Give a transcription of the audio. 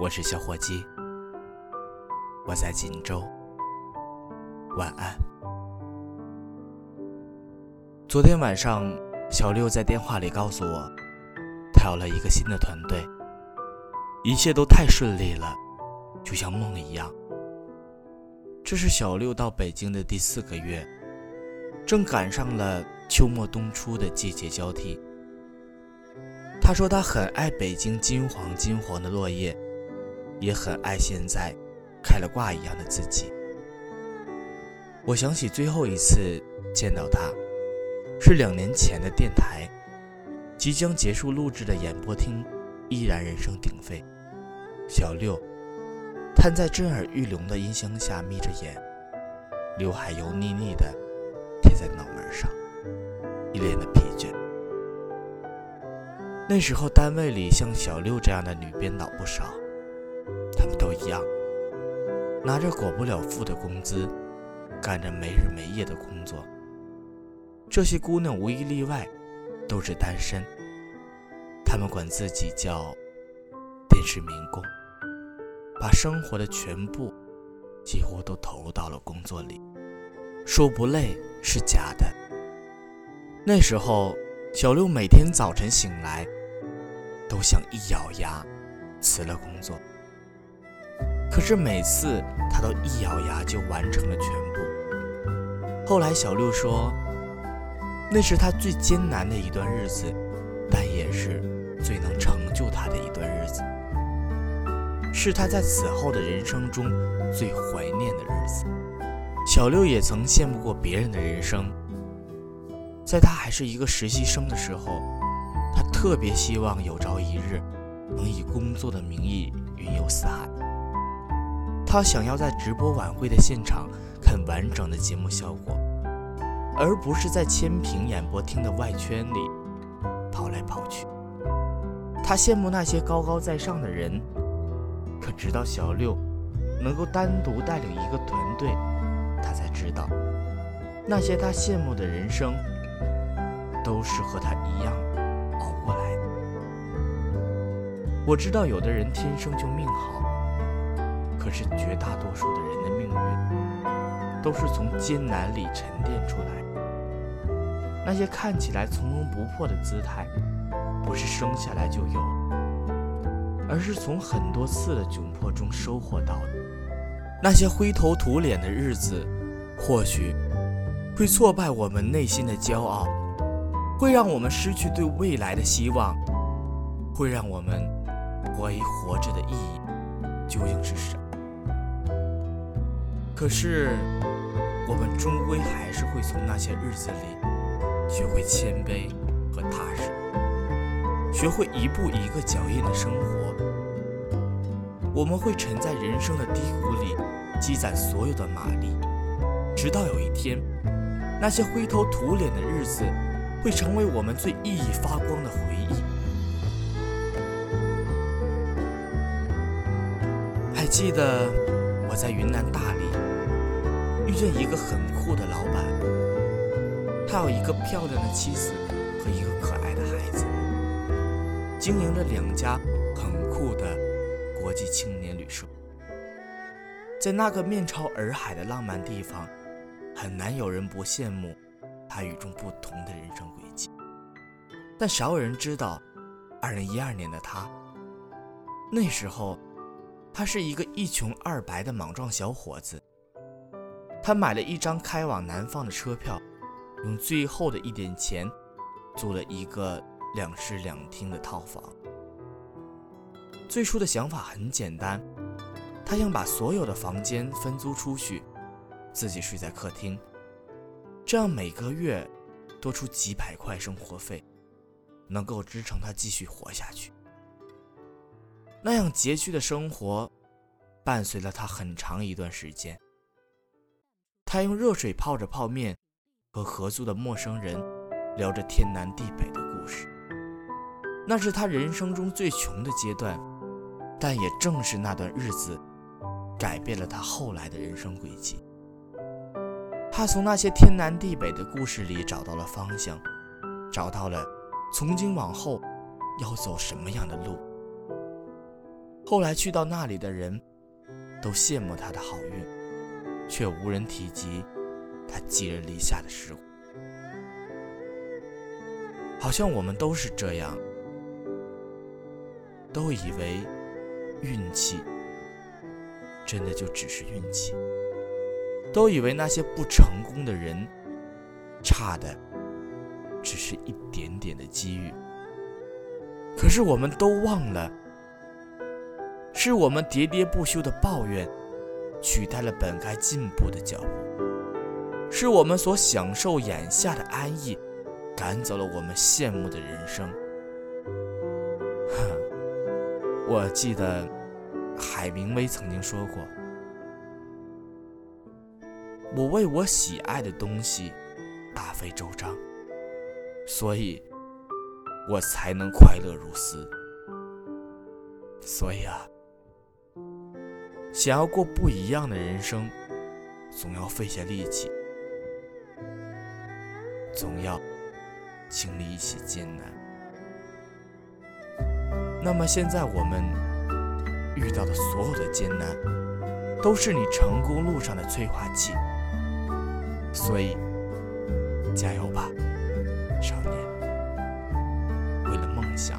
我是小伙计，我在锦州，晚安。昨天晚上，小六在电话里告诉我，他有了一个新的团队，一切都太顺利了，就像梦一样。这是小六到北京的第四个月，正赶上了秋末冬初的季节交替。他说他很爱北京金黄金黄的落叶。也很爱现在开了挂一样的自己。我想起最后一次见到他，是两年前的电台，即将结束录制的演播厅依然人声鼎沸。小六瘫在震耳欲聋的音箱下，眯着眼，刘海油腻腻的贴在脑门上，一脸的疲倦。那时候单位里像小六这样的女编导不少。他们都一样，拿着果不了腹的工资，干着没日没夜的工作。这些姑娘无一例外都是单身，她们管自己叫“电视民工”，把生活的全部几乎都投入到了工作里，说不累是假的。那时候，小六每天早晨醒来，都想一咬牙辞了工作。可是每次他都一咬牙就完成了全部。后来小六说，那是他最艰难的一段日子，但也是最能成就他的一段日子，是他在此后的人生中最怀念的日子。小六也曾羡慕过别人的人生，在他还是一个实习生的时候，他特别希望有朝一日能以工作的名义云游四海。他想要在直播晚会的现场看完整的节目效果，而不是在千屏演播厅的外圈里跑来跑去。他羡慕那些高高在上的人，可直到小六能够单独带领一个团队，他才知道，那些他羡慕的人生，都是和他一样熬过来的。我知道有的人天生就命好。是绝大多数的人的命运，都是从艰难里沉淀出来。那些看起来从容不迫的姿态，不是生下来就有，而是从很多次的窘迫中收获到的。那些灰头土脸的日子，或许会挫败我们内心的骄傲，会让我们失去对未来的希望，会让我们怀疑活着的意义究竟是什么。可是，我们终归还是会从那些日子里学会谦卑和踏实，学会一步一个脚印的生活。我们会沉在人生的低谷里，积攒所有的马力，直到有一天，那些灰头土脸的日子会成为我们最熠熠发光的回忆。还记得我在云南大理。遇见一个很酷的老板，他有一个漂亮的妻子和一个可爱的孩子，经营着两家很酷的国际青年旅社。在那个面朝洱海的浪漫地方，很难有人不羡慕他与众不同的人生轨迹。但少有人知道，2012年的他，那时候他是一个一穷二白的莽撞小伙子。他买了一张开往南方的车票，用最后的一点钱租了一个两室两厅的套房。最初的想法很简单，他想把所有的房间分租出去，自己睡在客厅，这样每个月多出几百块生活费，能够支撑他继续活下去。那样拮据的生活伴随了他很长一段时间。他用热水泡着泡面，和合租的陌生人聊着天南地北的故事。那是他人生中最穷的阶段，但也正是那段日子，改变了他后来的人生轨迹。他从那些天南地北的故事里找到了方向，找到了从今往后要走什么样的路。后来去到那里的人，都羡慕他的好运，却无人提及他寄人篱下的事故。好像我们都是这样，都以为运气真的就只是运气，都以为那些不成功的人差的只是一点点的机遇。可是我们都忘了，是我们喋喋不休的抱怨取代了本该进步的脚步，是我们所享受眼下的安逸。赶走了我们羡慕的人生。我记得海明威曾经说过：“我为我喜爱的东西大费周章，所以我才能快乐如斯。所以啊，想要过不一样的人生，总要费些力气，总要。”经历一些艰难，那么现在我们遇到的所有的艰难，都是你成功路上的催化剂。所以，加油吧，少年！为了梦想。